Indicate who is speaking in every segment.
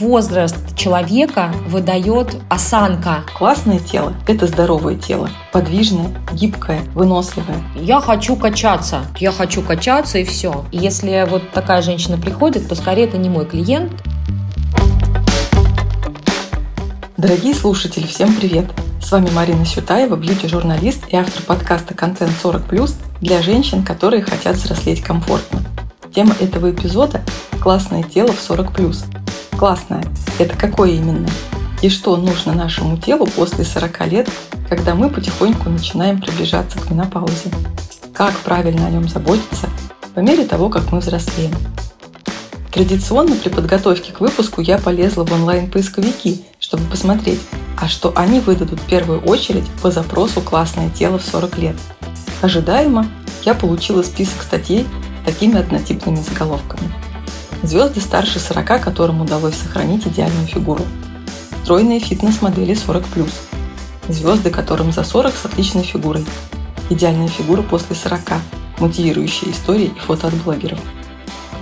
Speaker 1: Возраст человека выдает осанка.
Speaker 2: Классное тело – это здоровое тело. Подвижное, гибкое, выносливое.
Speaker 1: Я хочу качаться. Я хочу качаться и все. И если вот такая женщина приходит, то скорее это не мой клиент.
Speaker 2: Дорогие слушатели, всем привет! С вами Марина Сютаева, бьюти-журналист и автор подкаста «Контент 40+,» для женщин, которые хотят взрослеть комфортно. Тема этого эпизода – «Классное тело в 40+,» классное. Это какое именно? И что нужно нашему телу после 40 лет, когда мы потихоньку начинаем приближаться к менопаузе? Как правильно о нем заботиться по мере того, как мы взрослеем? Традиционно при подготовке к выпуску я полезла в онлайн-поисковики, чтобы посмотреть, а что они выдадут в первую очередь по запросу «Классное тело в 40 лет». Ожидаемо я получила список статей с такими однотипными заголовками – Звезды старше 40, которым удалось сохранить идеальную фигуру. Стройные фитнес-модели 40+. Звезды, которым за 40 с отличной фигурой. Идеальная фигура после 40. Мотивирующие истории и фото от блогеров.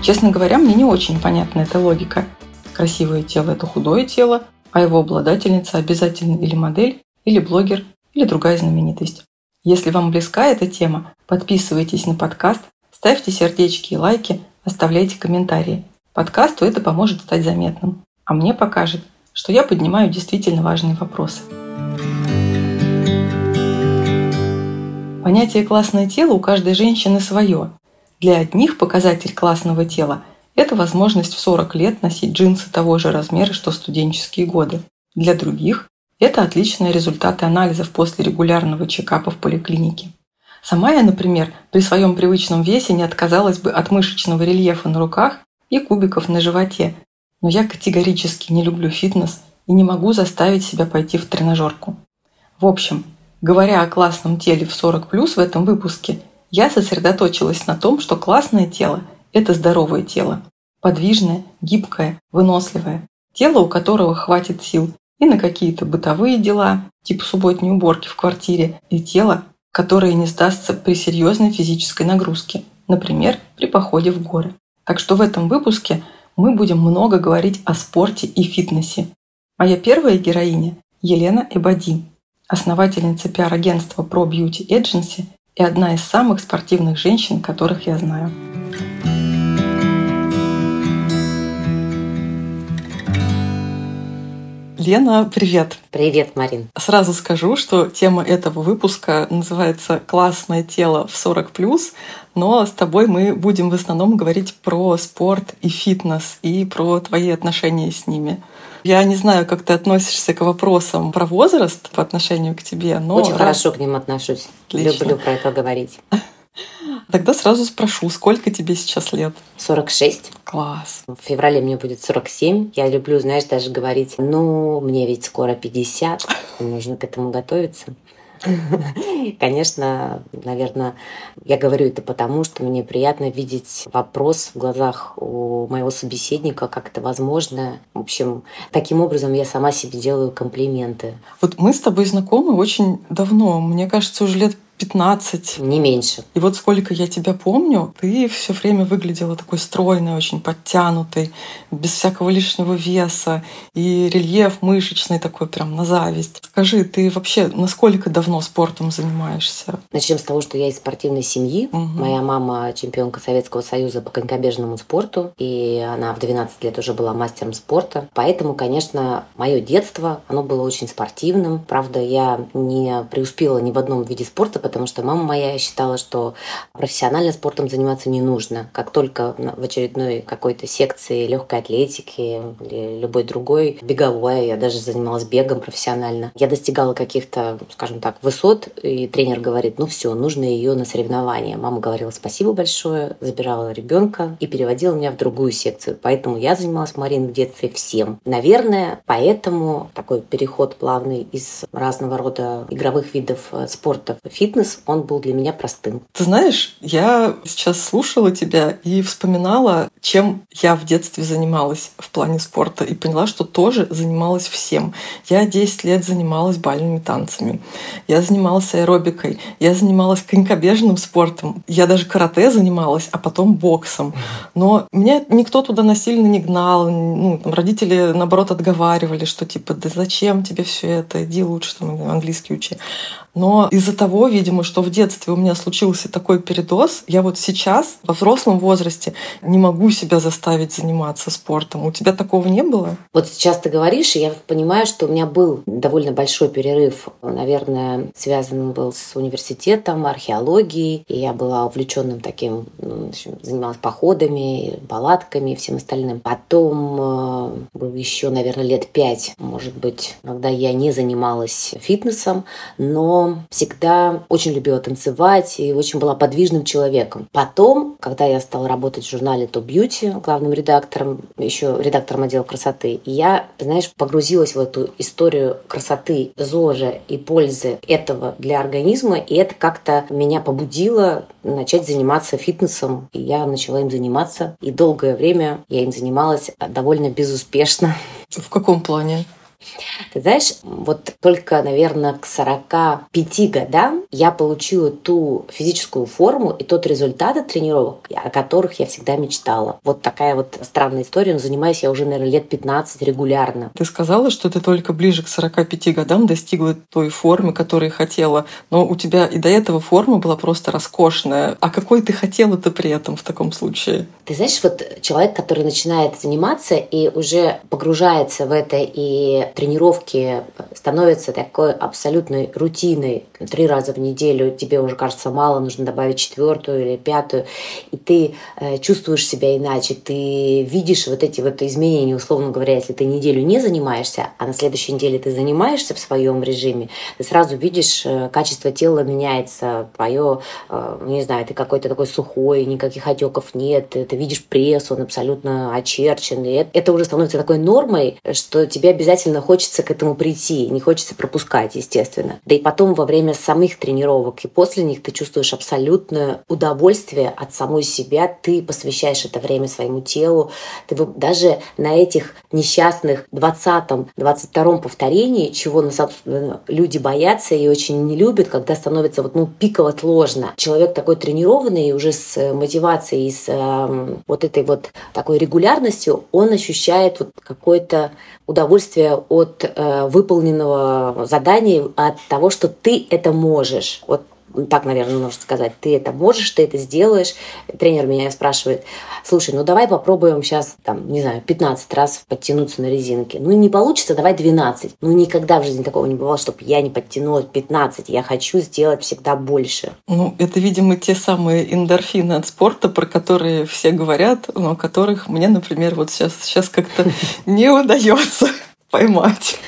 Speaker 2: Честно говоря, мне не очень понятна эта логика. Красивое тело – это худое тело, а его обладательница обязательно или модель, или блогер, или другая знаменитость. Если вам близка эта тема, подписывайтесь на подкаст, ставьте сердечки и лайки, оставляйте комментарии. Подкасту это поможет стать заметным, а мне покажет, что я поднимаю действительно важные вопросы. Понятие «классное тело» у каждой женщины свое. Для одних показатель классного тела – это возможность в 40 лет носить джинсы того же размера, что студенческие годы. Для других – это отличные результаты анализов после регулярного чекапа в поликлинике. Сама я, например, при своем привычном весе не отказалась бы от мышечного рельефа на руках и кубиков на животе. Но я категорически не люблю фитнес и не могу заставить себя пойти в тренажерку. В общем, говоря о классном теле в 40 плюс в этом выпуске, я сосредоточилась на том, что классное тело – это здоровое тело. Подвижное, гибкое, выносливое. Тело, у которого хватит сил и на какие-то бытовые дела, типа субботней уборки в квартире, и тело, которое не сдастся при серьезной физической нагрузке, например, при походе в горы. Так что в этом выпуске мы будем много говорить о спорте и фитнесе. Моя первая героиня – Елена Эбади, основательница пиар-агентства Pro Beauty Agency и одна из самых спортивных женщин, которых я знаю. Лена, привет!
Speaker 3: Привет, Марин!
Speaker 2: Сразу скажу, что тема этого выпуска называется «Классное тело в 40+,» но с тобой мы будем в основном говорить про спорт и фитнес и про твои отношения с ними. Я не знаю, как ты относишься к вопросам про возраст по отношению к тебе, но...
Speaker 3: Очень раз... хорошо к ним отношусь. Отлично. Люблю про это говорить.
Speaker 2: Тогда сразу спрошу, сколько тебе сейчас лет?
Speaker 3: 46.
Speaker 2: Класс.
Speaker 3: В феврале мне будет 47. Я люблю, знаешь, даже говорить, ну, мне ведь скоро 50, нужно к этому готовиться. Конечно, наверное, я говорю это потому, что мне приятно видеть вопрос в глазах у моего собеседника, как это возможно. В общем, таким образом я сама себе делаю комплименты.
Speaker 2: Вот мы с тобой знакомы очень давно. Мне кажется, уже лет 15.
Speaker 3: Не меньше.
Speaker 2: И вот сколько я тебя помню, ты все время выглядела такой стройной, очень подтянутой, без всякого лишнего веса, и рельеф мышечный такой прям на зависть. Скажи, ты вообще насколько давно спортом занимаешься?
Speaker 3: Начнем с того, что я из спортивной семьи. Угу. Моя мама чемпионка Советского Союза по конькобежному спорту, и она в 12 лет уже была мастером спорта. Поэтому, конечно, мое детство, оно было очень спортивным. Правда, я не преуспела ни в одном виде спорта, потому что мама моя считала, что профессионально спортом заниматься не нужно. Как только в очередной какой-то секции легкой атлетики или любой другой, беговой, я даже занималась бегом профессионально, я достигала каких-то, скажем так, высот, и тренер говорит, ну все, нужно ее на соревнования. Мама говорила спасибо большое, забирала ребенка и переводила меня в другую секцию. Поэтому я занималась, Марин, в детстве всем. Наверное, поэтому такой переход плавный из разного рода игровых видов э, спорта в фитнес фитнес, он был для меня простым.
Speaker 2: Ты знаешь, я сейчас слушала тебя и вспоминала, чем я в детстве занималась в плане спорта, и поняла, что тоже занималась всем. Я 10 лет занималась бальными танцами, я занималась аэробикой, я занималась конькобежным спортом, я даже карате занималась, а потом боксом. Но меня никто туда насильно не гнал, ну, там, родители, наоборот, отговаривали, что типа, да зачем тебе все это, иди лучше там английский учи. Но из-за того, видимо, что в детстве у меня случился такой передоз, я вот сейчас, во взрослом возрасте, не могу себя заставить заниматься спортом. У тебя такого не было?
Speaker 3: Вот сейчас ты говоришь, и я понимаю, что у меня был довольно большой перерыв. Наверное, связан был с университетом, археологией. И я была увлеченным таким, ну, занималась походами, палатками и всем остальным. Потом э, был еще, наверное, лет пять, может быть, когда я не занималась фитнесом, но всегда очень любила танцевать и очень была подвижным человеком. Потом, когда я стала работать в журнале Top Beauty, главным редактором, еще редактором отдела красоты, я, знаешь, погрузилась в эту историю красоты, ЗОЖа и пользы этого для организма, и это как-то меня побудило начать заниматься фитнесом. И я начала им заниматься, и долгое время я им занималась довольно безуспешно.
Speaker 2: В каком плане?
Speaker 3: Ты знаешь, вот только, наверное, к 45 годам я получила ту физическую форму и тот результат от тренировок, о которых я всегда мечтала. Вот такая вот странная история, но занимаюсь я уже, наверное, лет 15 регулярно.
Speaker 2: Ты сказала, что ты только ближе к 45 годам достигла той формы, которой хотела, но у тебя и до этого форма была просто роскошная. А какой ты хотела-то при этом в таком случае?
Speaker 3: Ты знаешь, вот человек, который начинает заниматься и уже погружается в это и тренировки становятся такой абсолютной рутиной. Три раза в неделю тебе уже кажется мало, нужно добавить четвертую или пятую, и ты э, чувствуешь себя иначе, ты видишь вот эти вот изменения, условно говоря, если ты неделю не занимаешься, а на следующей неделе ты занимаешься в своем режиме, ты сразу видишь, э, качество тела меняется, твое, э, не знаю, ты какой-то такой сухой, никаких отеков нет, ты, видишь пресс, он абсолютно очерчен, и это уже становится такой нормой, что тебе обязательно хочется к этому прийти, не хочется пропускать, естественно. Да и потом во время самих тренировок и после них ты чувствуешь абсолютное удовольствие от самой себя, ты посвящаешь это время своему телу, ты даже на этих несчастных 20-22 повторении, чего люди боятся и очень не любят, когда становится вот, ну, пиково сложно. Человек такой тренированный уже с мотивацией, с э, вот этой вот такой регулярностью, он ощущает вот какое-то удовольствие от э, выполненного задания, от того, что ты это можешь. Вот так, наверное, можно сказать, ты это можешь, ты это сделаешь. Тренер меня спрашивает, слушай, ну давай попробуем сейчас, там, не знаю, 15 раз подтянуться на резинке. Ну не получится, давай 12. Ну никогда в жизни такого не бывало, чтобы я не подтянулась 15. Я хочу сделать всегда больше.
Speaker 2: Ну, это, видимо, те самые эндорфины от спорта, про которые все говорят, но которых мне, например, вот сейчас, сейчас как-то не удается поймать.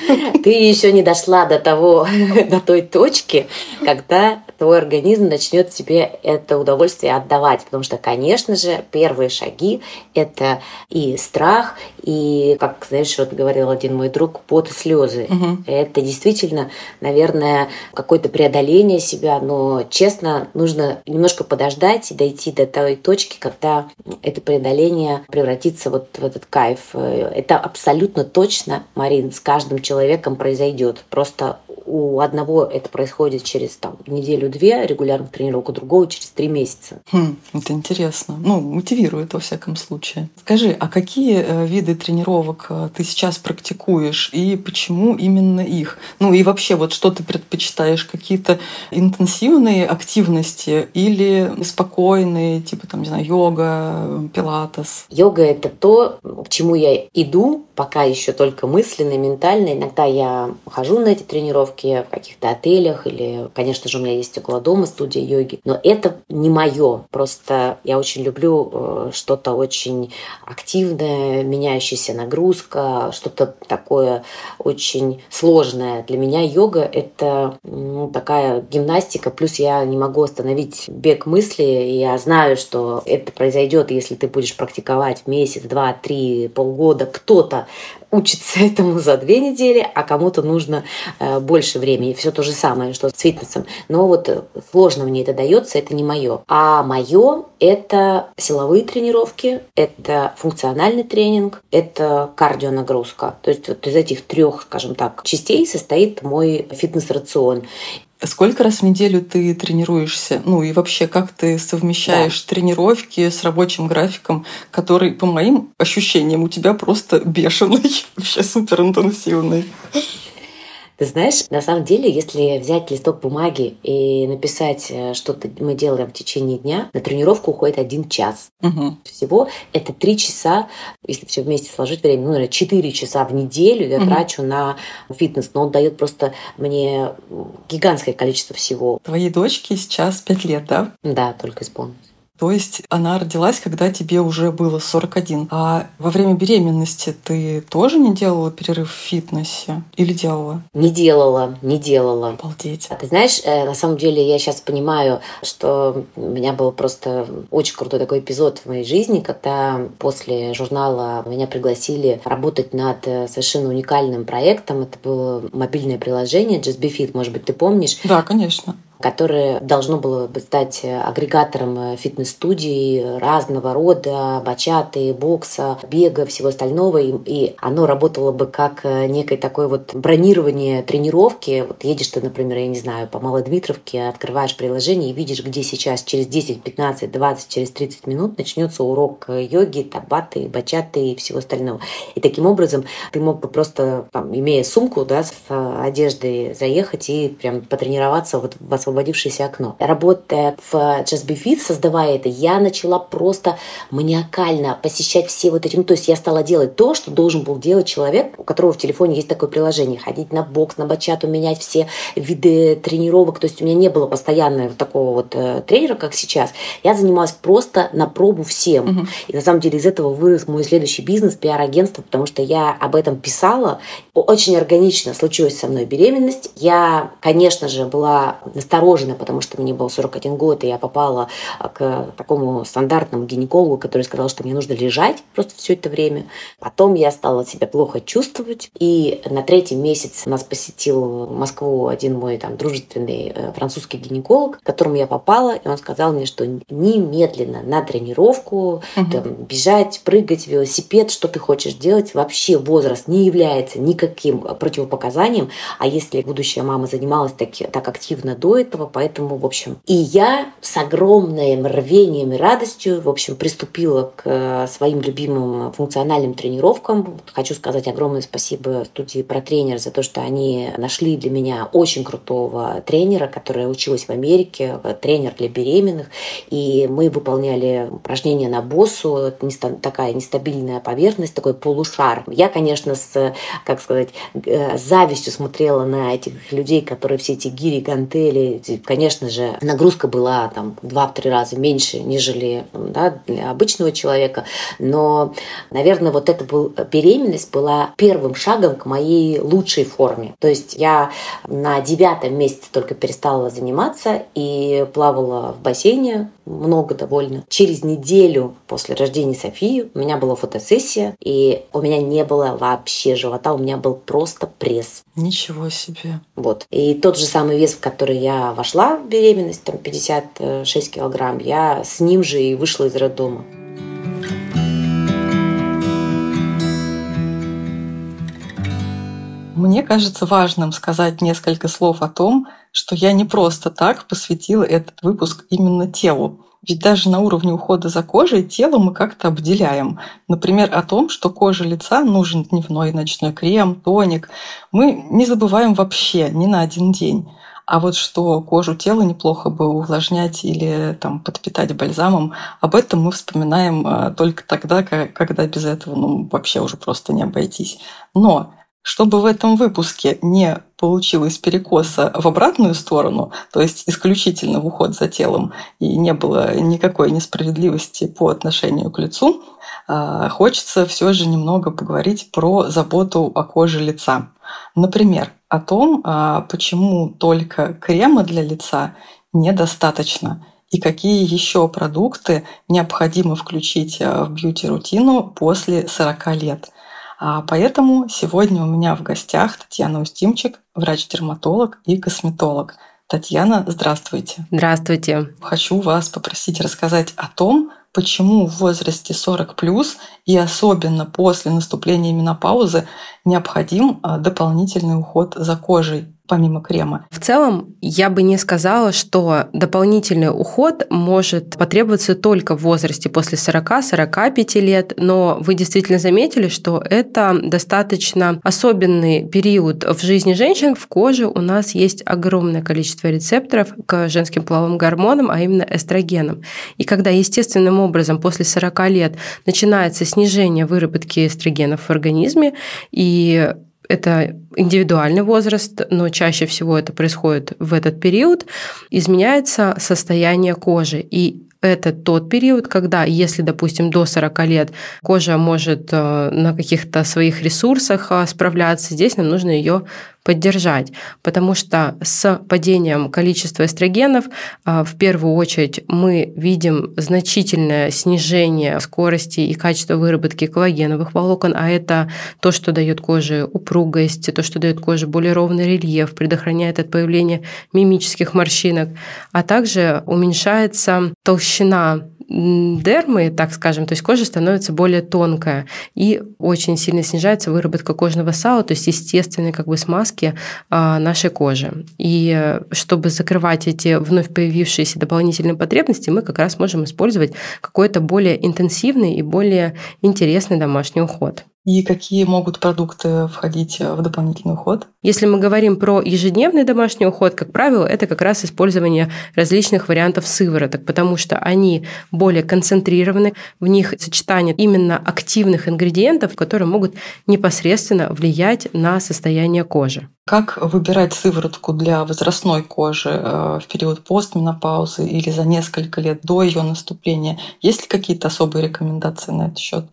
Speaker 3: Ты еще не дошла до того, до той точки, когда твой организм начнет тебе это удовольствие отдавать. Потому что, конечно же, первые шаги – это и страх, и, как, знаешь, вот говорил один мой друг, пот и слезы. Угу. Это действительно, наверное, какое-то преодоление себя, но, честно, нужно немножко подождать и дойти до той точки, когда это преодоление превратится вот в этот кайф. Это абсолютно точно, Марин, с каждым человеком произойдет. Просто у одного это происходит через там, неделю-две регулярных тренировок, у другого через три месяца.
Speaker 2: Хм, это интересно. Ну, мотивирует во всяком случае. Скажи, а какие э, виды тренировок э, ты сейчас практикуешь и почему именно их? Ну и вообще, вот что ты предпочитаешь? Какие-то интенсивные активности или спокойные, типа там, не знаю, йога, пилатес?
Speaker 3: Йога — это то, к чему я иду, пока еще только мысленно, ментально. Иногда я хожу на эти тренировки в каких-то отелях или, конечно же, у меня есть около дома студия йоги. Но это не мое. Просто я очень люблю э, что-то очень активное, меняющаяся нагрузка, что-то такое очень сложное. Для меня йога — это ну, такая гимнастика. Плюс я не могу остановить бег мысли. И я знаю, что это произойдет, если ты будешь практиковать месяц, два, три, полгода. Кто-то учится этому за две недели, а кому-то нужно э, больше времени. Все то же самое, что с фитнесом. Но вот э, сложно мне это дается, это не мое. А мое – это силовые тренировки, это функциональный тренинг, это кардионагрузка. То есть вот из этих трех, скажем так, частей состоит мой фитнес-рацион.
Speaker 2: Сколько раз в неделю ты тренируешься? Ну и вообще, как ты совмещаешь да. тренировки с рабочим графиком, который, по моим ощущениям, у тебя просто бешеный, вообще супер интенсивный?
Speaker 3: Ты знаешь, на самом деле, если взять листок бумаги и написать, э, что мы делаем в течение дня, на тренировку уходит один час. Угу. Всего это три часа, если все вместе сложить время, ну, наверное, четыре часа в неделю я угу. трачу на фитнес. Но он дает просто мне гигантское количество всего.
Speaker 2: Твоей дочке сейчас пять лет, да?
Speaker 3: Да, только исполнилось.
Speaker 2: То есть она родилась, когда тебе уже было 41. А во время беременности ты тоже не делала перерыв в фитнесе? Или делала?
Speaker 3: Не делала, не делала.
Speaker 2: Обалдеть.
Speaker 3: А ты знаешь, э, на самом деле я сейчас понимаю, что у меня был просто очень крутой такой эпизод в моей жизни, когда после журнала меня пригласили работать над э, совершенно уникальным проектом. Это было мобильное приложение Just Be Fit, может быть, ты помнишь?
Speaker 2: Да, конечно
Speaker 3: которое должно было бы стать агрегатором э, фитнес-студий разного рода, бачаты, бокса, бега, всего остального. И, оно работало бы как э, некое такое вот бронирование тренировки. Вот едешь ты, например, я не знаю, по Малодмитровке, открываешь приложение и видишь, где сейчас через 10, 15, 20, через 30 минут начнется урок э, йоги, табаты, бачаты и всего остального. И таким образом ты мог бы просто, там, имея сумку да, с одеждой, заехать и прям потренироваться вот в освобождении освободившееся окно. Работая в Just Be Fit, создавая это, я начала просто маниакально посещать все вот эти... Ну, то есть я стала делать то, что должен был делать человек, у которого в телефоне есть такое приложение. Ходить на бокс, на бачату, менять все виды тренировок. То есть у меня не было постоянного вот такого вот э, тренера, как сейчас. Я занималась просто на пробу всем. Угу. И на самом деле из этого вырос мой следующий бизнес, пиар-агентство, потому что я об этом писала. Очень органично случилась со мной беременность. Я, конечно же, была насторожена насторожена, потому что мне был 41 год, и я попала а, к такому стандартному гинекологу, который сказал, что мне нужно лежать просто все это время. Потом я стала себя плохо чувствовать, и на третий месяц нас посетил Москву один мой там дружественный э, французский гинеколог, к которому я попала, и он сказал мне, что немедленно на тренировку, угу. там, бежать, прыгать, велосипед, что ты хочешь делать, вообще возраст не является никаким противопоказанием, а если будущая мама занималась так, так активно до этого, поэтому, в общем, и я с огромным рвением и радостью, в общем, приступила к э, своим любимым функциональным тренировкам. Хочу сказать огромное спасибо студии про тренер за то, что они нашли для меня очень крутого тренера, которая училась в Америке, тренер для беременных, и мы выполняли упражнения на боссу, такая нестабильная поверхность, такой полушар. Я, конечно, с, как сказать, э, завистью смотрела на этих людей, которые все эти гири, гантели, конечно же, нагрузка была там в 2-3 раза меньше, нежели да, для обычного человека. Но, наверное, вот эта был, беременность была первым шагом к моей лучшей форме. То есть я на девятом месяце только перестала заниматься и плавала в бассейне много довольно. Через неделю после рождения Софии у меня была фотосессия, и у меня не было вообще живота, у меня был просто пресс.
Speaker 2: Ничего себе.
Speaker 3: Вот. И тот же самый вес, в который я вошла в беременность, там 56 килограмм, я с ним же и вышла из роддома.
Speaker 2: Мне кажется важным сказать несколько слов о том, что я не просто так посвятила этот выпуск именно телу. Ведь даже на уровне ухода за кожей тело мы как-то обделяем. Например, о том, что коже лица нужен дневной и ночной крем, тоник. Мы не забываем вообще ни на один день. А вот что кожу тела неплохо бы увлажнять или там, подпитать бальзамом, об этом мы вспоминаем а, только тогда, когда без этого ну, вообще уже просто не обойтись. Но чтобы в этом выпуске не получилось перекоса в обратную сторону, то есть исключительно в уход за телом, и не было никакой несправедливости по отношению к лицу, а, хочется все же немного поговорить про заботу о коже лица. Например, о том, а, почему только крема для лица недостаточно и какие еще продукты необходимо включить а, в бьюти-рутину после 40 лет – А поэтому сегодня у меня в гостях Татьяна Устимчик, врач-дерматолог и косметолог. Татьяна, здравствуйте.
Speaker 1: Здравствуйте.
Speaker 2: Хочу вас попросить рассказать о том, почему в возрасте 40 плюс и особенно после наступления менопаузы необходим а, дополнительный уход за кожей помимо крема?
Speaker 1: В целом, я бы не сказала, что дополнительный уход может потребоваться только в возрасте после 40-45 лет, но вы действительно заметили, что это достаточно особенный период в жизни женщин. В коже у нас есть огромное количество рецепторов к женским половым гормонам, а именно эстрогенам. И когда естественным образом после 40 лет начинается снижение выработки эстрогенов в организме, и это индивидуальный возраст, но чаще всего это происходит в этот период, изменяется состояние кожи. И это тот период, когда, если, допустим, до 40 лет кожа может э, на каких-то своих ресурсах э, справляться, здесь нам нужно ее поддержать, потому что с падением количества эстрогенов а, в первую очередь мы видим значительное снижение скорости и качества выработки коллагеновых волокон, а это то, что дает коже упругость, то, что дает коже более ровный рельеф, предохраняет от появления мимических морщинок, а также уменьшается толщина дермы, так скажем, то есть кожа становится более тонкая и очень сильно снижается выработка кожного сала, то есть естественной как бы смазки а, нашей кожи. И чтобы закрывать эти вновь появившиеся дополнительные потребности, мы как раз можем использовать какой-то более интенсивный и более интересный домашний уход
Speaker 2: и какие могут продукты входить в дополнительный уход?
Speaker 1: Если мы говорим про ежедневный домашний уход, как правило, это как раз использование различных вариантов сывороток, потому что они более концентрированы, в них сочетание именно активных ингредиентов, которые могут непосредственно влиять на состояние кожи.
Speaker 2: Как выбирать сыворотку для возрастной кожи э, в период постменопаузы или за несколько лет до ее наступления? Есть ли какие-то особые рекомендации на этот счет?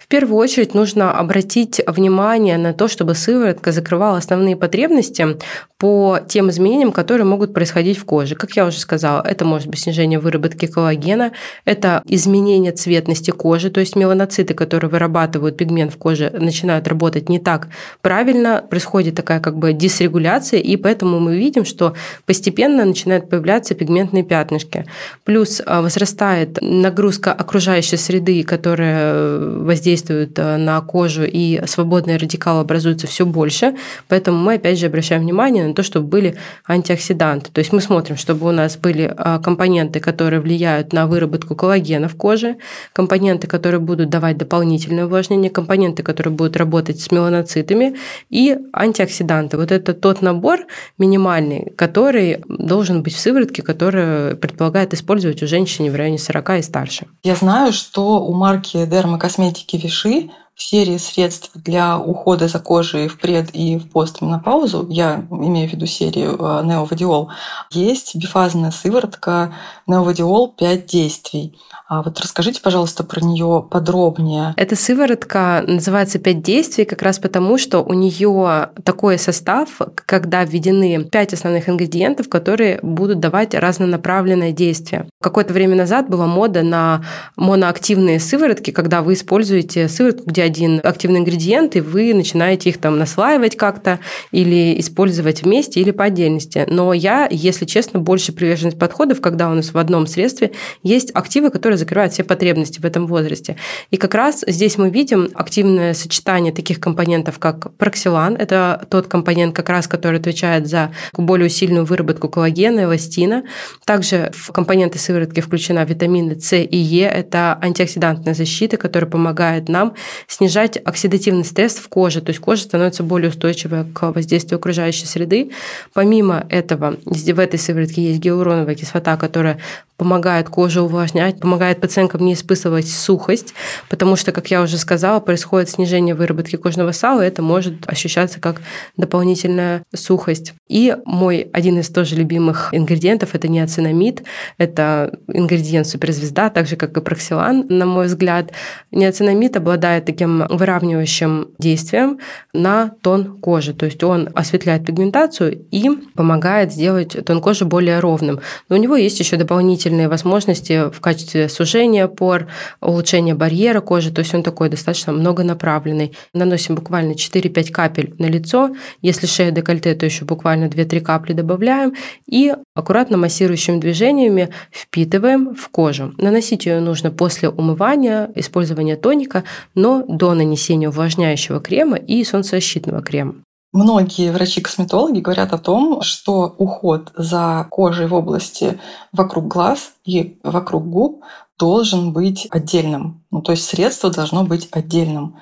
Speaker 1: В первую очередь нужно обратить внимание на то, чтобы сыворотка закрывала основные потребности по тем изменениям, которые могут происходить в коже. Как я уже сказала, это может быть снижение выработки коллагена, это изменение цветности кожи, то есть меланоциты, которые вырабатывают пигмент в коже, начинают работать не так правильно, происходит такая как бы дисрегуляция, и поэтому мы видим, что постепенно начинают появляться пигментные пятнышки. Плюс а, возрастает нагрузка окружающей среды, которая воздействует воздействуют э, на кожу, и свободные радикалы образуются все больше. Поэтому мы, опять же, обращаем внимание на то, чтобы были антиоксиданты. То есть мы смотрим, чтобы у нас были э, компоненты, которые влияют на выработку коллагена в коже, компоненты, которые будут давать дополнительное увлажнение, компоненты, которые будут работать с меланоцитами, и антиоксиданты. Вот это тот набор минимальный, который должен быть в сыворотке, который предполагает использовать у женщин в районе 40 и старше.
Speaker 2: Я знаю, что у марки дермокосметики Виши в серии средств для ухода за кожей в пред и в постменопаузу, я имею в виду серию Неовадиол, э, есть бифазная сыворотка Неовадиол 5 действий. А вот расскажите, пожалуйста, про нее подробнее.
Speaker 1: Эта сыворотка называется «Пять действий» как раз потому, что у нее такой состав, когда введены пять основных ингредиентов, которые будут давать разнонаправленное действие. Какое-то время назад была мода на моноактивные сыворотки, когда вы используете сыворотку, где один активный ингредиент, и вы начинаете их там наслаивать как-то или использовать вместе или по отдельности. Но я, если честно, больше приверженность подходов, когда у нас в одном средстве есть активы, которые закрывают все потребности в этом возрасте. И как раз здесь мы видим активное сочетание таких компонентов, как проксилан, это тот компонент как раз, который отвечает за более сильную выработку коллагена, эластина. Также в компоненты сыворотки включена витамины С и Е, это антиоксидантная защита, которая помогает нам снижать оксидативный стресс в коже, то есть кожа становится более устойчивой к воздействию окружающей среды. Помимо этого, в этой сыворотке есть гиалуроновая кислота, которая помогает коже увлажнять, помогает пациенткам не испытывать сухость, потому что, как я уже сказала, происходит снижение выработки кожного сала, и это может ощущаться как дополнительная сухость. И мой один из тоже любимых ингредиентов – это неоцинамид, это ингредиент суперзвезда, так же, как и проксилан, на мой взгляд. Неоцинамид обладает таким выравнивающим действием на тон кожи, то есть он осветляет пигментацию и помогает сделать тон кожи более ровным. Но у него есть еще дополнительные дополнительные возможности в качестве сужения пор, улучшения барьера кожи, то есть он такой достаточно многонаправленный. Наносим буквально 4-5 капель на лицо, если шея декольте, то еще буквально 2-3 капли добавляем и аккуратно массирующими движениями впитываем в кожу. Наносить ее нужно после умывания, использования тоника, но до нанесения увлажняющего крема и солнцезащитного крема.
Speaker 2: Многие врачи-косметологи говорят о том, что уход за кожей в области вокруг глаз и вокруг губ должен быть отдельным. Ну, то есть средство должно быть отдельным.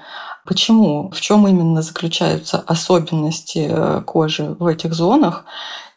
Speaker 2: Почему? В чем именно заключаются особенности э, кожи в этих зонах?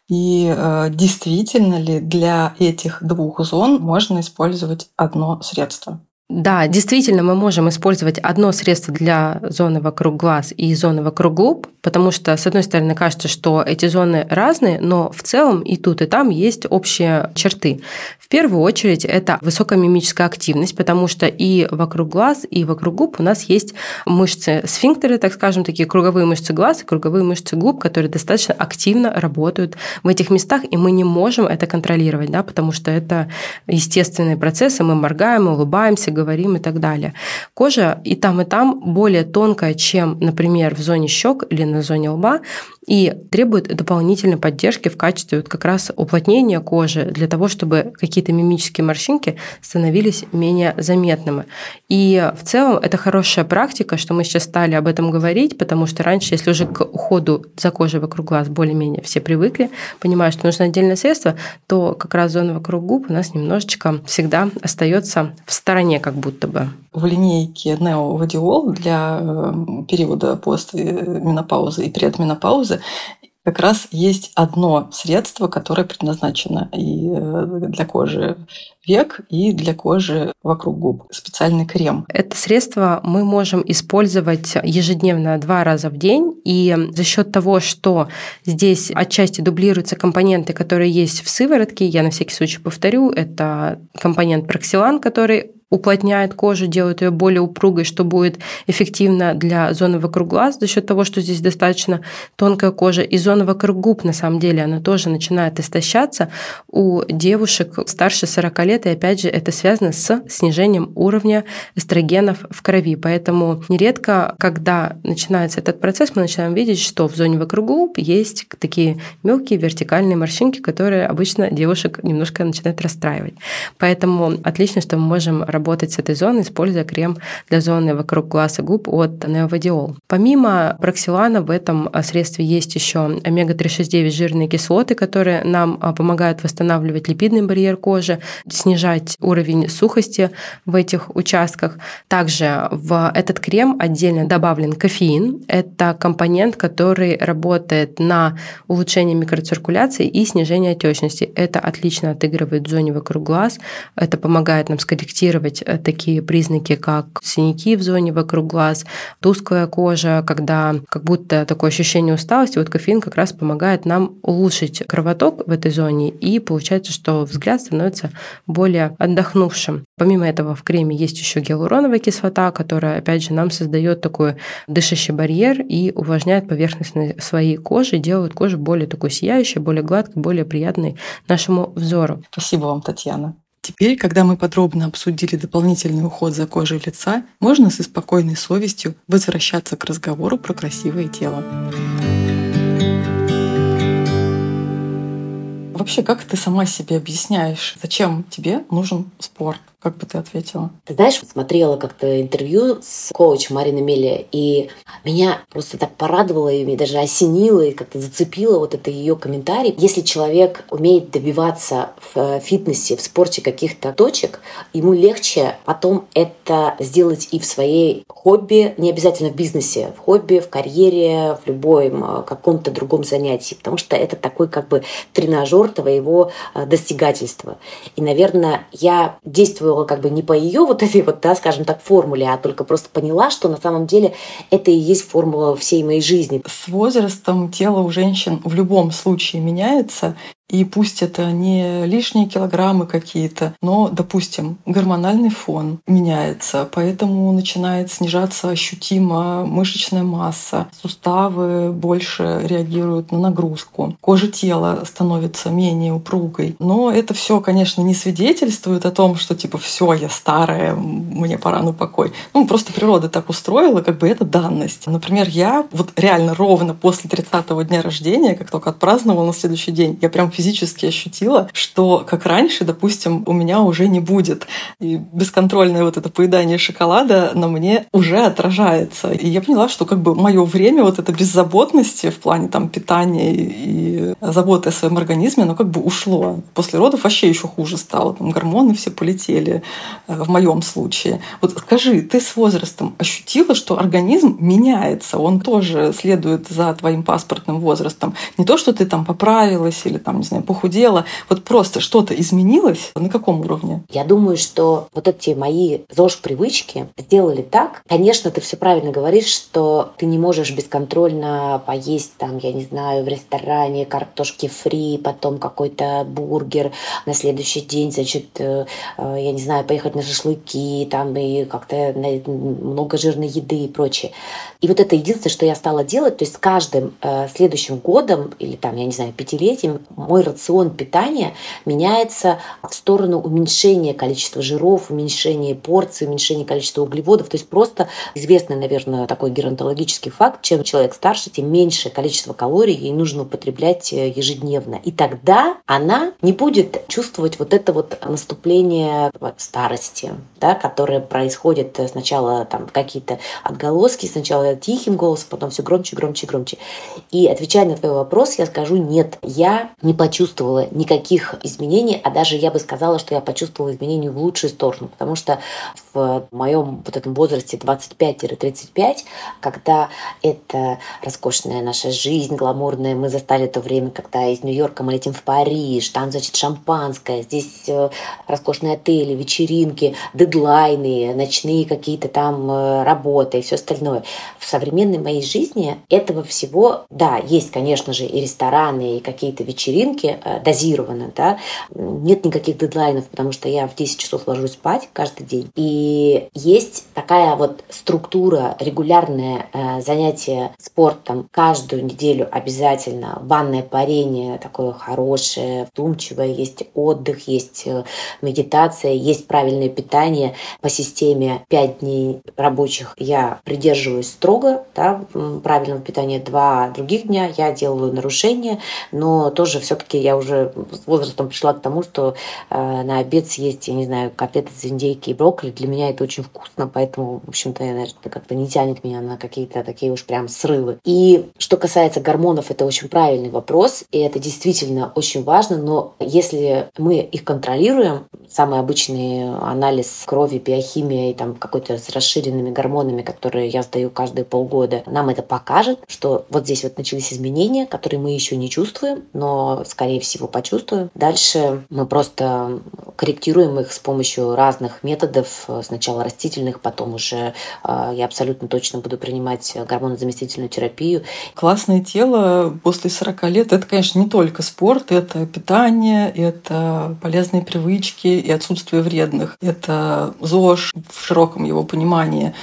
Speaker 2: И э, действительно ли для этих двух зон можно использовать одно средство?
Speaker 1: Да, действительно, мы можем использовать одно средство для зоны вокруг глаз и зоны вокруг губ, потому что, с одной стороны, кажется, что эти зоны разные, но в целом и тут, и там есть общие черты. В первую очередь это высокая мимическая активность, потому что и вокруг глаз, и вокруг губ у нас есть мышцы сфинктеры, так скажем, такие круговые мышцы глаз и круговые мышцы губ, которые достаточно активно работают в этих местах, и мы не можем это контролировать, да, потому что это естественные процессы, мы моргаем, улыбаемся, говорим и так далее. Кожа и там, и там более тонкая, чем, например, в зоне щек или на зоне лба, и требует дополнительной поддержки в качестве вот как раз уплотнения кожи для того, чтобы какие-то мимические морщинки становились менее заметными. И в целом это хорошая практика, что мы сейчас стали об этом говорить, потому что раньше, если уже к уходу за кожей вокруг глаз более-менее все привыкли, понимают, что нужно отдельное средство, то как раз зона вокруг губ у нас немножечко всегда остается в стороне как будто бы.
Speaker 2: В линейке неовадиол для э, периода постменопаузы и предменопаузы как раз есть одно средство, которое предназначено и э, для кожи век, и для кожи вокруг губ. Специальный крем.
Speaker 1: Это средство мы можем использовать ежедневно два раза в день. И за счет того, что здесь отчасти дублируются компоненты, которые есть в сыворотке, я на всякий случай повторю, это компонент проксилан, который уплотняет кожу, делает ее более упругой, что будет эффективно для зоны вокруг глаз за счет того, что здесь достаточно тонкая кожа. И зона вокруг губ, на самом деле, она тоже начинает истощаться у девушек старше 40 лет. И опять же, это связано с снижением уровня эстрогенов в крови. Поэтому нередко, когда начинается этот процесс, мы начинаем видеть, что в зоне вокруг губ есть такие мелкие вертикальные морщинки, которые обычно девушек немножко начинают расстраивать. Поэтому отлично, что мы можем работать работать с этой зоной, используя крем для зоны вокруг глаз и губ от Neovadiol. Помимо проксилана в этом средстве есть еще омега-369 жирные кислоты, которые нам а, помогают восстанавливать липидный барьер кожи, снижать уровень сухости в этих участках. Также в этот крем отдельно добавлен кофеин. Это компонент, который работает на улучшение микроциркуляции и снижение отечности. Это отлично отыгрывает в зоне вокруг глаз. Это помогает нам скорректировать быть э, такие признаки, как синяки в зоне вокруг глаз, тусклая кожа, когда как будто такое ощущение усталости. Вот кофеин как раз помогает нам улучшить кровоток в этой зоне, и получается, что взгляд становится более отдохнувшим. Помимо этого в креме есть еще гиалуроновая кислота, которая, опять же, нам создает такой дышащий барьер и увлажняет поверхность своей кожи, делает кожу более такой сияющей, более гладкой, более приятной нашему взору.
Speaker 2: Спасибо вам, Татьяна. Теперь, когда мы подробно обсудили дополнительный уход за кожей лица, можно со спокойной совестью возвращаться к разговору про красивое тело. Вообще, как ты сама себе объясняешь, зачем тебе нужен спорт? Как бы ты ответила?
Speaker 3: Ты знаешь, смотрела как-то интервью с коучем Мариной Мели, и меня просто так порадовало, и меня даже осенило, и как-то зацепило вот это ее комментарий. Если человек умеет добиваться в э, фитнесе, в спорте каких-то точек, ему легче потом это сделать и в своей хобби, не обязательно в бизнесе, в хобби, в карьере, в любом э, каком-то другом занятии, потому что это такой как бы тренажер твоего э, достигательства. И, наверное, я действую действовала как бы не по ее вот этой вот, да, скажем так, формуле, а только просто поняла, что на самом деле это и есть формула всей моей жизни.
Speaker 2: С возрастом тело у женщин в любом случае меняется, И пусть это не лишние килограммы какие-то, но, допустим, гормональный фон меняется, поэтому начинает снижаться ощутимо мышечная масса, суставы больше реагируют на нагрузку, кожа тела становится менее упругой. Но это все, конечно, не свидетельствует о том, что типа все, я старая, мне пора на покой. Ну, просто природа так устроила, как бы это данность. Например, я вот реально ровно после 30-го дня рождения, как только отпраздновала на следующий день, я прям физически ощутила, что как раньше, допустим, у меня уже не будет. И бесконтрольное вот это поедание шоколада на мне уже отражается. И я поняла, что как бы мое время вот это беззаботности в плане там питания и заботы о своем организме, оно как бы ушло. После родов вообще еще хуже стало. Там гормоны все полетели э, в моем случае. Вот скажи, ты с возрастом ощутила, что организм меняется, он тоже следует за твоим паспортным возрастом. Не то, что ты там поправилась или там, не знаю, похудела, вот просто что-то изменилось, на каком уровне?
Speaker 3: Я думаю, что вот эти мои ЗОЖ-привычки сделали так. Конечно, ты все правильно говоришь, что ты не можешь бесконтрольно поесть там, я не знаю, в ресторане картошки фри, потом какой-то бургер, на следующий день, значит, э, э, я не знаю, поехать на шашлыки, там и как-то много жирной еды и прочее. И вот это единственное, что я стала делать, то есть с каждым э, следующим годом или там, я не знаю, пятилетием мой рацион питания меняется в сторону уменьшения количества жиров, уменьшения порций, уменьшения количества углеводов. То есть просто известный, наверное, такой геронтологический факт, чем человек старше, тем меньше количество калорий ей нужно употреблять э, ежедневно. И тогда она не будет чувствовать вот это вот наступление старости, да, которое происходит сначала там какие-то отголоски, сначала тихим голосом, потом все громче, громче, громче. И отвечая на твой вопрос, я скажу нет. Я не почувствовала никаких изменений, а даже я бы сказала, что я почувствовала изменения в лучшую сторону, потому что в моем вот этом возрасте 25-35, когда это роскошная наша жизнь, гламурная, мы застали то время, когда из Нью-Йорка мы летим в Париж, там, значит, шампанское, здесь э, роскошные отели, вечеринки, дедлайны, ночные какие-то там э, работы и все остальное. В современной моей жизни этого всего, да, есть, конечно же, и рестораны, и какие-то вечеринки э, дозированно, да, нет никаких дедлайнов, потому что я в 10 часов ложусь спать каждый день. И есть такая вот структура, регулярное э, занятие спортом. Каждую неделю обязательно, ванное парение такое хорошее, вдумчивое, есть отдых, есть э, медитация, есть правильное питание. По системе 5 дней рабочих я придерживаюсь строго да, правильного питания. Два других дня, я делаю нарушения, но тоже все-таки я уже с возрастом пришла к тому, что э, на обед съесть, я не знаю, котлеты из индейки и брокколи, для меня это очень вкусно, поэтому, в общем-то, наверное, как-то не тянет меня на какие-то такие уж прям срывы. И что касается гормонов, это очень правильный вопрос, и это действительно очень важно, но если мы их контролируем, самый обычный анализ крови, биохимия и там какой-то с расширенными гормонами, которые я сдаю каждые полгода, нам это покажет, что вот здесь вот начались изменения, которые мы еще не чувствуем, но, скорее всего, почувствуем. Дальше мы просто корректируем их с помощью разных методов, сначала растительных, потом уже э, я абсолютно точно буду принимать гормонозаместительную терапию.
Speaker 2: Классное тело после 40 лет — это, конечно, не только спорт, это питание, это полезные привычки и отсутствие вредных. Это ЗОЖ в широком его понимании.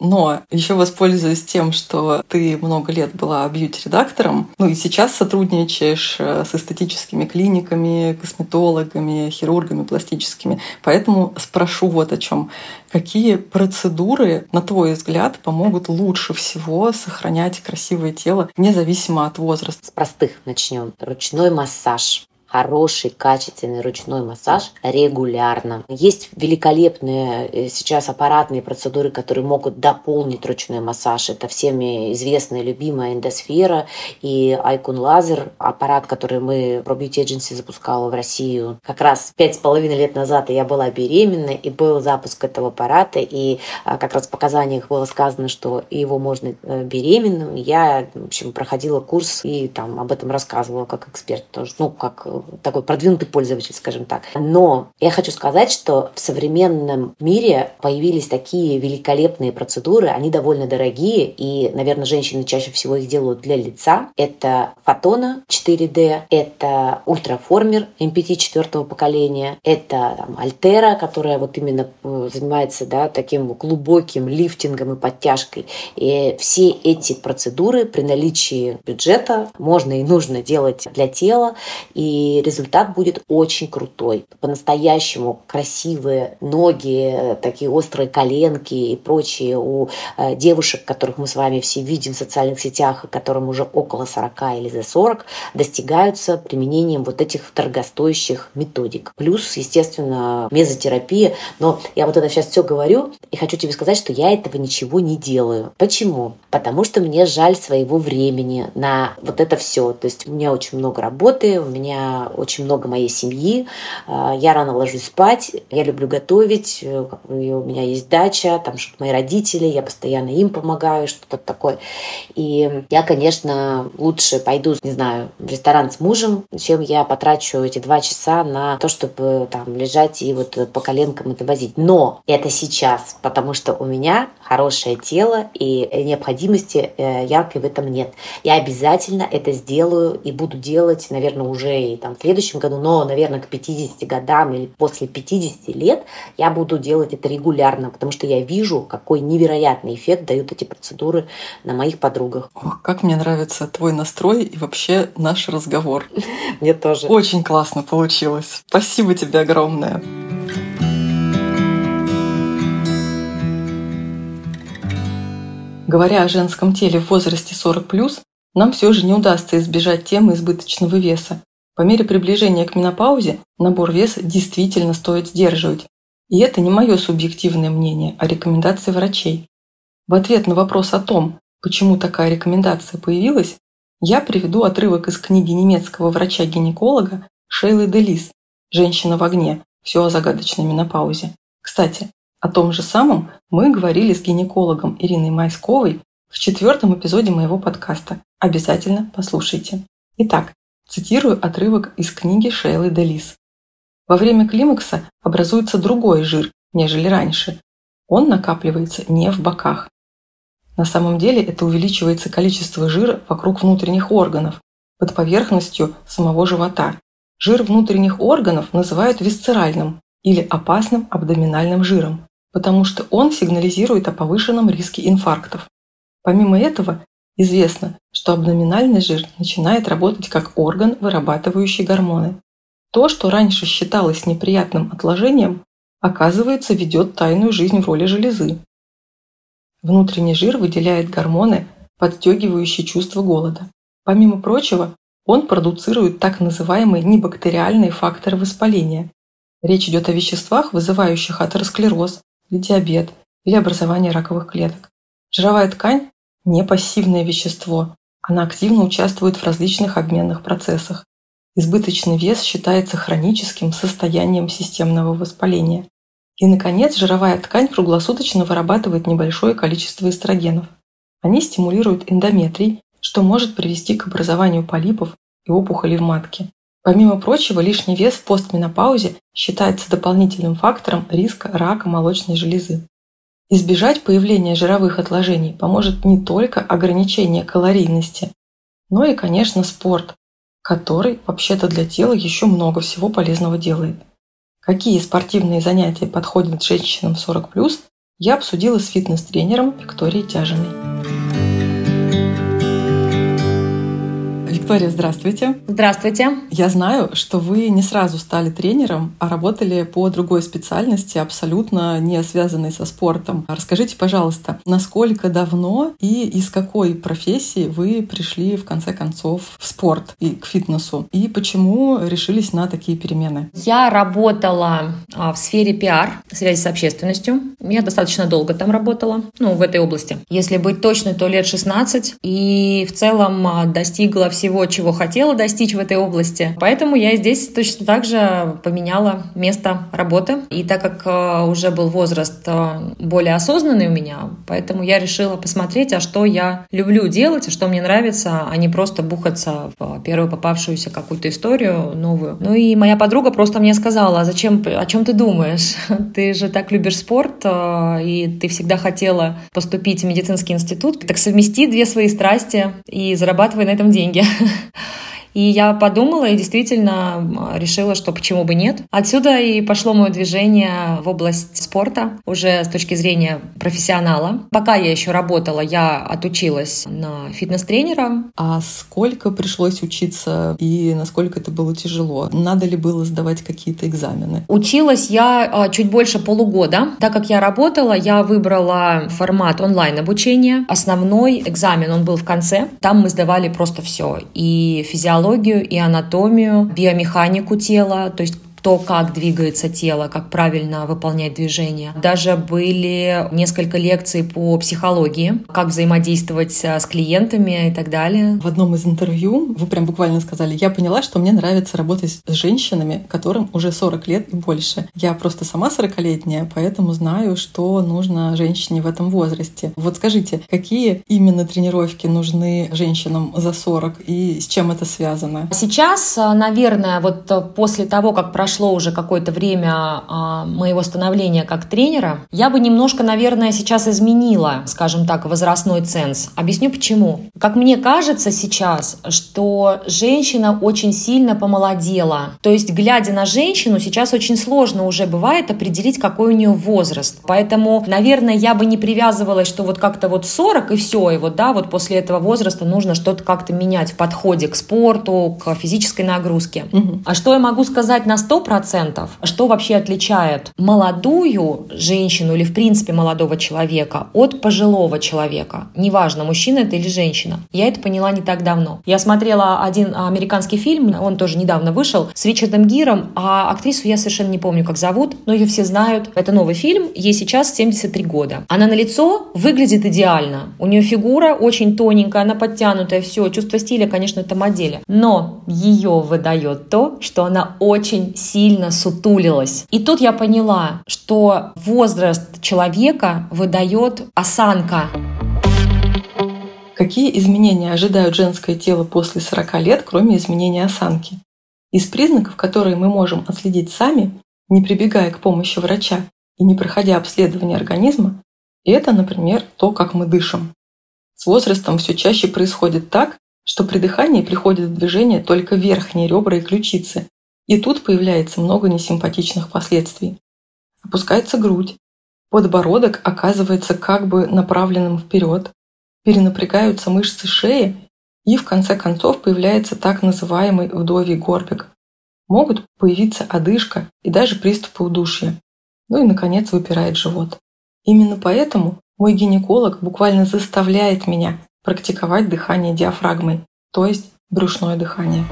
Speaker 2: Но еще воспользуюсь тем, что ты много лет была бьюти-редактором, ну и сейчас сотрудничаешь э, с эстетическими клиниками, косметологами, хирургами пластическими. Поэтому спрошу вот о чем. Какие процедуры, на твой взгляд, помогут лучше всего сохранять красивое тело, независимо от возраста?
Speaker 3: С простых начнем. Ручной массаж хороший, качественный ручной массаж регулярно. Есть великолепные э, сейчас аппаратные процедуры, которые могут дополнить ручной массаж. Это всеми известная, любимая эндосфера и Icon Laser, аппарат, который мы про Beauty Agency запускала в Россию. Как раз пять с половиной лет назад я была беременна, и был запуск этого аппарата, и а, как раз в показаниях было сказано, что его можно э, беременным. Я, в общем, проходила курс и там об этом рассказывала как эксперт тоже, ну, как такой продвинутый пользователь, скажем так. Но я хочу сказать, что в современном мире появились такие великолепные процедуры, они довольно дорогие, и, наверное, женщины чаще всего их делают для лица. Это фотона 4D, это ультраформер MPT четвертого поколения, это там, Альтера, которая вот именно э, занимается да, таким глубоким лифтингом и подтяжкой. И все эти процедуры при наличии бюджета можно и нужно делать для тела, и результат будет очень крутой. По-настоящему красивые ноги, такие острые коленки и прочие у э, девушек, которых мы с вами все видим в социальных сетях, которым уже около 40 или за 40, достигаются применением вот этих дорогостоящих методик. Плюс, естественно, мезотерапия. Но я вот это сейчас все говорю и хочу тебе сказать, что я этого ничего не делаю. Почему? Потому что мне жаль своего времени на вот это все. То есть у меня очень много работы, у меня очень много моей семьи. А, я рано ложусь спать, я люблю готовить, э, у меня есть дача, там что мои родители, я постоянно им помогаю, что-то такое. И я, конечно, лучше пойду, не знаю, в ресторан с мужем, чем я потрачу эти два часа на то, чтобы там лежать и вот по коленкам это возить. Но это сейчас, потому что у меня хорошее тело и необходимости э, яркой в этом нет. Я обязательно это сделаю и буду делать, наверное, уже и там в следующем году, но, наверное, к 50 годам или после 50 лет я буду делать это регулярно, потому что я вижу, какой невероятный эффект дают эти процедуры на моих подругах.
Speaker 2: Ох, как мне нравится твой настрой и вообще наш разговор.
Speaker 3: Мне тоже.
Speaker 2: Очень классно получилось. Спасибо тебе огромное. Говоря о женском теле в возрасте 40+, нам все же не удастся избежать темы избыточного веса. По мере приближения к менопаузе набор веса действительно стоит сдерживать. И это не мое субъективное мнение, а рекомендации врачей. В ответ на вопрос о том, почему такая рекомендация появилась, я приведу отрывок из книги немецкого врача-гинеколога Шейлы Делис «Женщина в огне. Все о загадочной менопаузе». Кстати, о том же самом мы говорили с гинекологом Ириной Майсковой в четвертом эпизоде моего подкаста. Обязательно послушайте. Итак, цитирую отрывок из книги Шейлы Делис. Во время климакса образуется другой жир, нежели раньше. Он накапливается не в боках. На самом деле это увеличивается количество жира вокруг внутренних органов, под поверхностью самого живота. Жир внутренних органов называют висцеральным или опасным абдоминальным жиром, потому что он сигнализирует о повышенном риске инфарктов. Помимо этого, известно, что абдоминальный жир начинает работать как орган, вырабатывающий гормоны. То, что раньше считалось неприятным отложением, оказывается ведет тайную жизнь в роли железы. Внутренний жир выделяет гормоны, подстегивающие чувство голода. Помимо прочего, он продуцирует так называемые небактериальные факторы воспаления. Речь идет о веществах, вызывающих атеросклероз, диабет, или образование раковых клеток. Жировая ткань – не пассивное вещество, она активно участвует в различных обменных процессах. Избыточный вес считается хроническим состоянием системного воспаления. И, наконец, жировая ткань круглосуточно вырабатывает небольшое количество эстрогенов. Они стимулируют эндометрий, что может привести к образованию полипов и опухолей в матке. Помимо прочего, лишний вес в постменопаузе считается дополнительным фактором риска рака молочной железы. Избежать появления жировых отложений поможет не только ограничение калорийности, но и, конечно, спорт, который вообще-то для тела еще много всего полезного делает. Какие спортивные занятия подходят женщинам 40+, я обсудила с фитнес-тренером Викторией Тяжиной. Виктория, здравствуйте.
Speaker 4: Здравствуйте.
Speaker 2: Я знаю, что вы не сразу стали тренером, а работали по другой специальности, абсолютно не связанной со спортом. Расскажите, пожалуйста, насколько давно и из какой профессии вы пришли в конце концов в спорт и к фитнесу? И почему решились на такие перемены?
Speaker 4: Я работала а, в сфере пиар, связи с общественностью. Я достаточно долго там работала, ну, в этой области. Если быть точной, то лет 16. И в целом а, достигла всего всего, чего хотела достичь в этой области. Поэтому я здесь точно так же поменяла место работы. И так как э, уже был возраст э, более осознанный у меня, поэтому я решила посмотреть, а что я люблю делать, а что мне нравится, а не просто бухаться в первую попавшуюся какую-то историю новую. Ну и моя подруга просто мне сказала, а зачем, о чем ты думаешь? Ты же так любишь спорт, э, и ты всегда хотела поступить в медицинский институт. Так совмести две свои страсти и зарабатывай на этом деньги. 嗯。И я подумала и действительно решила, что почему бы нет. Отсюда и пошло мое движение в область спорта уже с точки зрения профессионала. Пока я еще работала, я отучилась на фитнес-тренера.
Speaker 2: А сколько пришлось учиться и насколько это было тяжело? Надо ли было сдавать какие-то экзамены?
Speaker 4: Училась я а, чуть больше полугода. Так как я работала, я выбрала формат онлайн-обучения. Основной экзамен, он был в конце. Там мы сдавали просто все. И физиологию физиологию и анатомию, биомеханику тела, то есть то, как двигается тело, как правильно выполнять движения. Даже были несколько лекций по психологии, как взаимодействовать э, с клиентами и так далее.
Speaker 2: В одном из интервью вы прям буквально сказали, я поняла, что мне нравится работать с женщинами, которым уже 40 лет и больше. Я просто сама 40-летняя, поэтому знаю, что нужно женщине в этом возрасте. Вот скажите, какие именно тренировки нужны женщинам за 40 и с чем это связано?
Speaker 4: Сейчас, э, наверное, вот э, после того, как прошел прошло уже какое-то время а, моего становления как тренера, я бы немножко, наверное, сейчас изменила, скажем так, возрастной ценз. Объясню почему. Как мне кажется сейчас, что женщина очень сильно помолодела. То есть, глядя на женщину, сейчас очень сложно уже бывает определить, какой у нее возраст. Поэтому, наверное, я бы не привязывалась, что вот как-то вот 40 и все, и вот, да, вот после этого возраста нужно что-то как-то менять в подходе к спорту, к физической нагрузке. Угу. А что я могу сказать на 100%? Процентов. Что вообще отличает молодую женщину или, в принципе, молодого человека от пожилого человека? Неважно, мужчина это или женщина. Я это поняла не так давно. Я смотрела один американский фильм, он тоже недавно вышел, с Ричардом Гиром, а актрису я совершенно не помню, как зовут, но ее все знают. Это новый фильм, ей сейчас 73 года. Она на лицо выглядит идеально. У нее фигура очень тоненькая, она подтянутая, все, чувство стиля, конечно, это модель. Но ее выдает то, что она очень сильно сутулилась. И тут я поняла, что возраст человека выдает осанка.
Speaker 2: Какие изменения ожидают женское тело после 40 лет, кроме изменения осанки? Из признаков, которые мы можем отследить сами, не прибегая к помощи врача и не проходя обследование организма, это, например, то, как мы дышим. С возрастом все чаще происходит так, что при дыхании приходят в движение только верхние ребра и ключицы, и тут появляется много несимпатичных последствий. Опускается грудь, подбородок оказывается как бы направленным вперед, перенапрягаются мышцы шеи, и в конце концов появляется так называемый вдовий горбик. Могут появиться одышка и даже приступы удушья. Ну и, наконец, выпирает живот. Именно поэтому мой гинеколог буквально заставляет меня практиковать дыхание диафрагмой, то есть брюшное дыхание.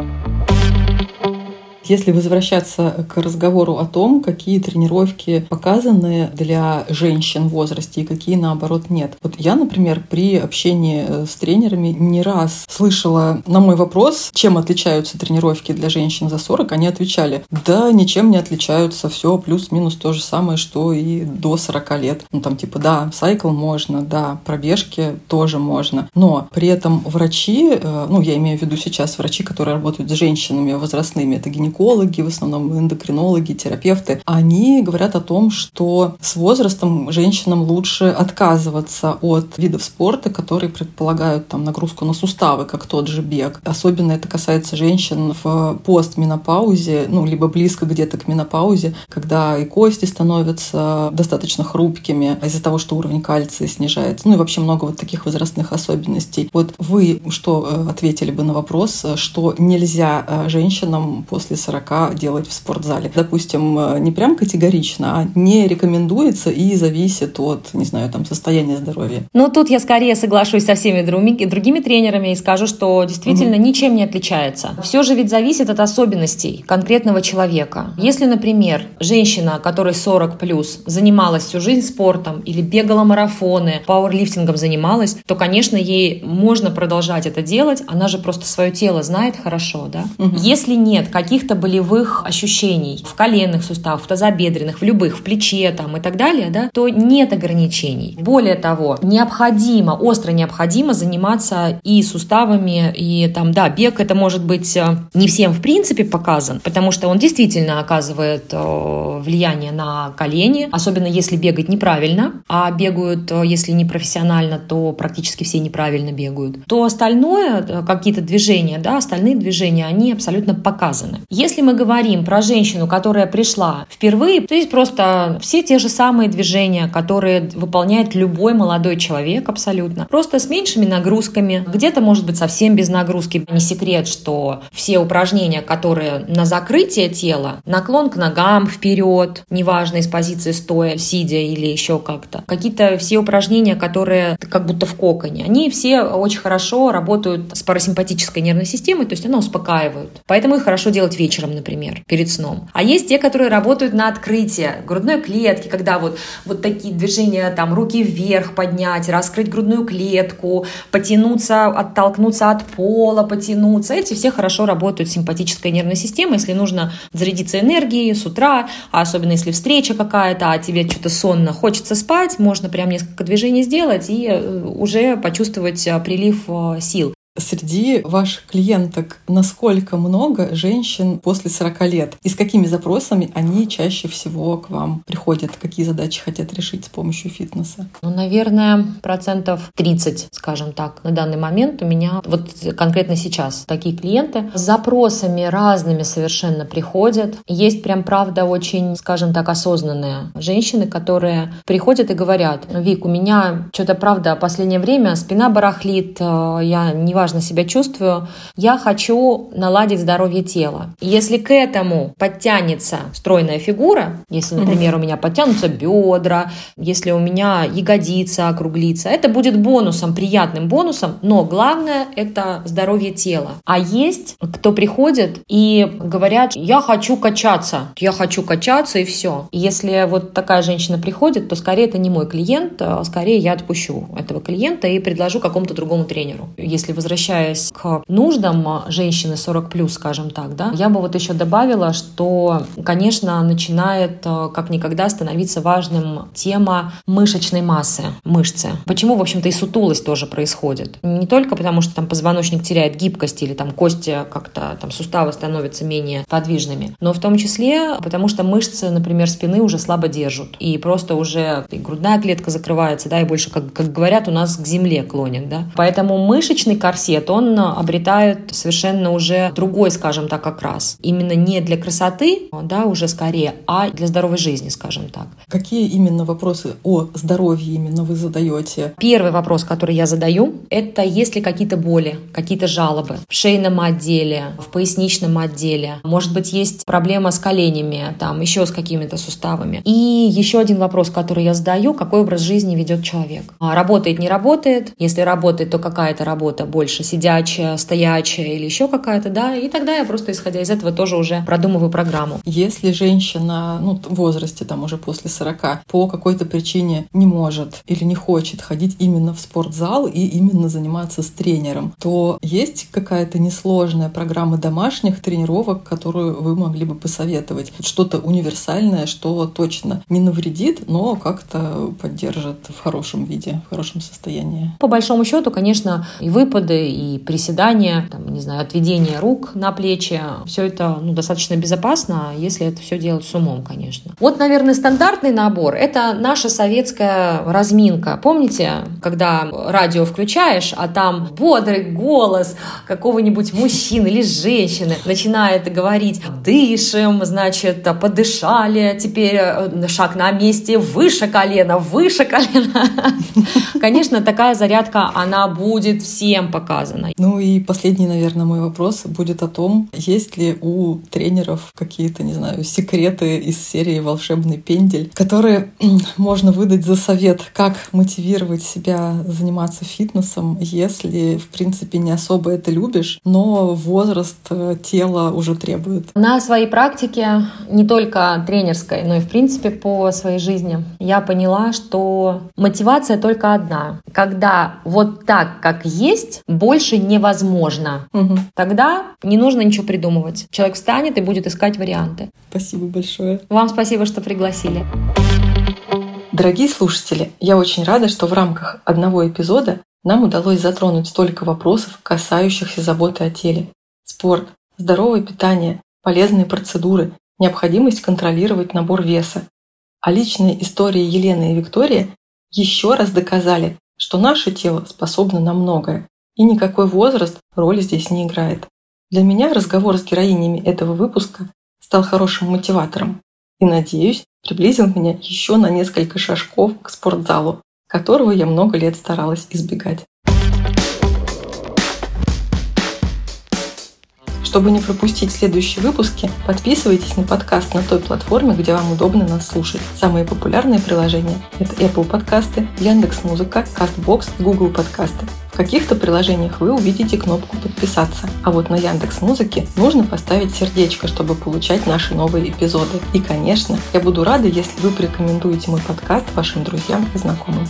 Speaker 2: Если возвращаться к разговору о том, какие тренировки показаны для женщин в возрасте и какие, наоборот, нет. Вот я, например, при общении э, с тренерами не раз слышала на мой вопрос, чем отличаются тренировки для женщин за 40, они отвечали, да, ничем не отличаются, все плюс-минус то же самое, что и до 40 лет. Ну, там типа, да, сайкл можно, да, пробежки тоже можно. Но при этом врачи, э, ну, я имею в виду сейчас врачи, которые работают с женщинами возрастными, это гинекологи, гинекологи, в основном эндокринологи, терапевты, они говорят о том, что с возрастом женщинам лучше отказываться от видов спорта, которые предполагают там нагрузку на суставы, как тот же бег. Особенно это касается женщин в постменопаузе, ну, либо близко где-то к менопаузе, когда и кости становятся достаточно хрупкими из-за того, что уровень кальция снижается. Ну и вообще много вот таких возрастных особенностей. Вот вы что э, ответили бы на вопрос, что нельзя э, женщинам после 40 делать в спортзале? Допустим, э, не прям категорично, а не рекомендуется и зависит от, не знаю, там, состояния здоровья.
Speaker 4: Ну, тут я скорее соглашусь со всеми другими, другими тренерами и скажу, что действительно угу. ничем не отличается. Все же ведь зависит от особенностей конкретного человека. Если, например, женщина, которой 40 плюс, занималась всю жизнь спортом или бегала марафоны, пауэрлифтингом занималась, то, конечно, ей можно продолжать это делать. Она же просто свое тело знает хорошо, да? Угу. Если нет каких-то болевых ощущений в коленных суставах, в тазобедренных, в любых, в плече там и так далее, да, то нет ограничений. Более того, необходимо, остро необходимо заниматься и суставами, и там, да, бег это может быть э, не всем в принципе показан, потому что он действительно оказывает э, влияние на колени, особенно если бегать неправильно, а бегают, э, если не профессионально, то практически все неправильно бегают, то остальное, какие-то движения, да, остальные движения, они абсолютно показаны. Если мы говорим про женщину, которая пришла впервые, то есть просто все те же самые движения, которые выполняет любой молодой человек абсолютно, просто с меньшими нагрузками, где-то может быть совсем без нагрузки. Не секрет, что все упражнения, которые на закрытие тела, наклон к ногам вперед, неважно из позиции стоя, сидя или еще как-то, какие-то все упражнения, которые как будто в коконе, они все очень хорошо работают с парасимпатической нервной системой, то есть она успокаивают. Поэтому их хорошо делать вечером, например, перед сном. А есть те, которые работают на открытие грудной клетки, когда вот, вот такие движения, там, руки вверх поднять, раскрыть грудную клетку, потянуться, оттолкнуться от пола, потянуться. Эти все хорошо работают с симпатической нервной системой, если нужно зарядиться энергией с утра, а особенно если встреча какая-то, а тебе что-то сонно, хочется спать, можно прям несколько движений сделать и э, уже почувствовать э, прилив э, сил.
Speaker 2: Среди ваших клиенток насколько много женщин после 40 лет? И с какими запросами они чаще всего к вам приходят? Какие задачи хотят решить с помощью фитнеса?
Speaker 4: Ну, наверное, процентов 30, скажем так, на данный момент у меня, вот конкретно сейчас, такие клиенты с запросами разными совершенно приходят. Есть прям, правда, очень, скажем так, осознанные женщины, которые приходят и говорят, Вик, у меня что-то, правда, последнее время спина барахлит, э, я не неважно себя чувствую, я хочу наладить здоровье тела. если к этому подтянется стройная фигура, если, например, у меня подтянутся бедра, если у меня ягодица округлится, это будет бонусом, приятным бонусом, но главное – это здоровье тела. А есть, кто приходит и говорят, я хочу качаться, я хочу качаться и все. Если вот такая женщина приходит, то скорее это не мой клиент, а скорее я отпущу этого клиента и предложу какому-то другому тренеру. Если возвращаться возвращаясь к нуждам женщины 40 плюс, скажем так, да, я бы вот еще добавила, что, конечно, начинает э, как никогда становиться важным тема мышечной массы, мышцы. Почему, в общем-то, и сутулость тоже происходит. Не только потому, что там позвоночник теряет гибкость или там кости как-то, там суставы становятся менее подвижными, но в том числе потому, что мышцы, например, спины уже слабо держат. И просто уже и грудная клетка закрывается, да, и больше, как, как говорят, у нас к земле клонит, да. Поэтому мышечный корсет корсет, он обретает совершенно уже другой, скажем так, окрас. Именно не для красоты, да, уже скорее, а для здоровой жизни, скажем так.
Speaker 2: Какие именно вопросы о здоровье именно вы задаете?
Speaker 4: Первый вопрос, который я задаю, это есть ли какие-то боли, какие-то жалобы в шейном отделе, в поясничном отделе. Может быть, есть проблема с коленями, там еще с какими-то суставами. И еще один вопрос, который я задаю, какой образ жизни ведет человек. А, работает, не работает? Если работает, то какая то работа больше больше сидячая, стоячая или еще какая-то, да, и тогда я просто, исходя из этого, тоже уже продумываю программу.
Speaker 2: Если женщина, ну, в возрасте, там, уже после 40, по какой-то причине не может или не хочет ходить именно в спортзал и именно заниматься с тренером, то есть какая-то несложная программа домашних тренировок, которую вы могли бы посоветовать? Что-то универсальное, что точно не навредит, но как-то поддержит в хорошем виде, в хорошем состоянии.
Speaker 4: По большому счету, конечно, и выпады, и приседания, там, не знаю, отведение рук на плечи. Все это ну, достаточно безопасно, если это все делать с умом, конечно. Вот, наверное, стандартный набор – это наша советская разминка. Помните, когда радио включаешь, а там бодрый голос какого-нибудь мужчины или женщины начинает говорить «дышим», значит, подышали, теперь э, шаг на месте, выше колена, выше колена. Конечно, такая зарядка, она будет всем показана доказано.
Speaker 2: Ну и последний, наверное, мой вопрос будет о том, есть ли у тренеров какие-то, не знаю, секреты из серии «Волшебный пендель», которые можно выдать за совет, как мотивировать себя заниматься фитнесом, если, в принципе, не особо это любишь, но возраст э, тела уже требует.
Speaker 4: На своей практике, не только тренерской, но и, в принципе, по своей жизни, я поняла, что мотивация только одна. Когда вот так, как есть, больше невозможно. Угу. Тогда не нужно ничего придумывать. Человек встанет и будет искать варианты.
Speaker 2: Спасибо большое.
Speaker 4: Вам спасибо, что пригласили.
Speaker 2: Дорогие слушатели, я очень рада, что в рамках одного эпизода нам удалось затронуть столько вопросов, касающихся заботы о теле. Спорт, здоровое питание, полезные процедуры, необходимость контролировать набор веса. А личные истории Елены и Виктории еще раз доказали, что наше тело способно на многое, и никакой возраст роли здесь не играет. Для меня разговор с героинями этого выпуска стал хорошим мотиватором и, надеюсь, приблизил меня еще на несколько шажков к спортзалу, которого я много лет старалась избегать. Чтобы не пропустить следующие выпуски, подписывайтесь на подкаст на той платформе, где вам удобно нас слушать. Самые популярные приложения – это Apple подкасты, Яндекс.Музыка, Castbox и Google подкасты. В каких-то приложениях вы увидите кнопку «Подписаться», а вот на Яндекс Музыке нужно поставить сердечко, чтобы получать наши новые эпизоды. И, конечно, я буду рада, если вы порекомендуете мой подкаст вашим друзьям и знакомым.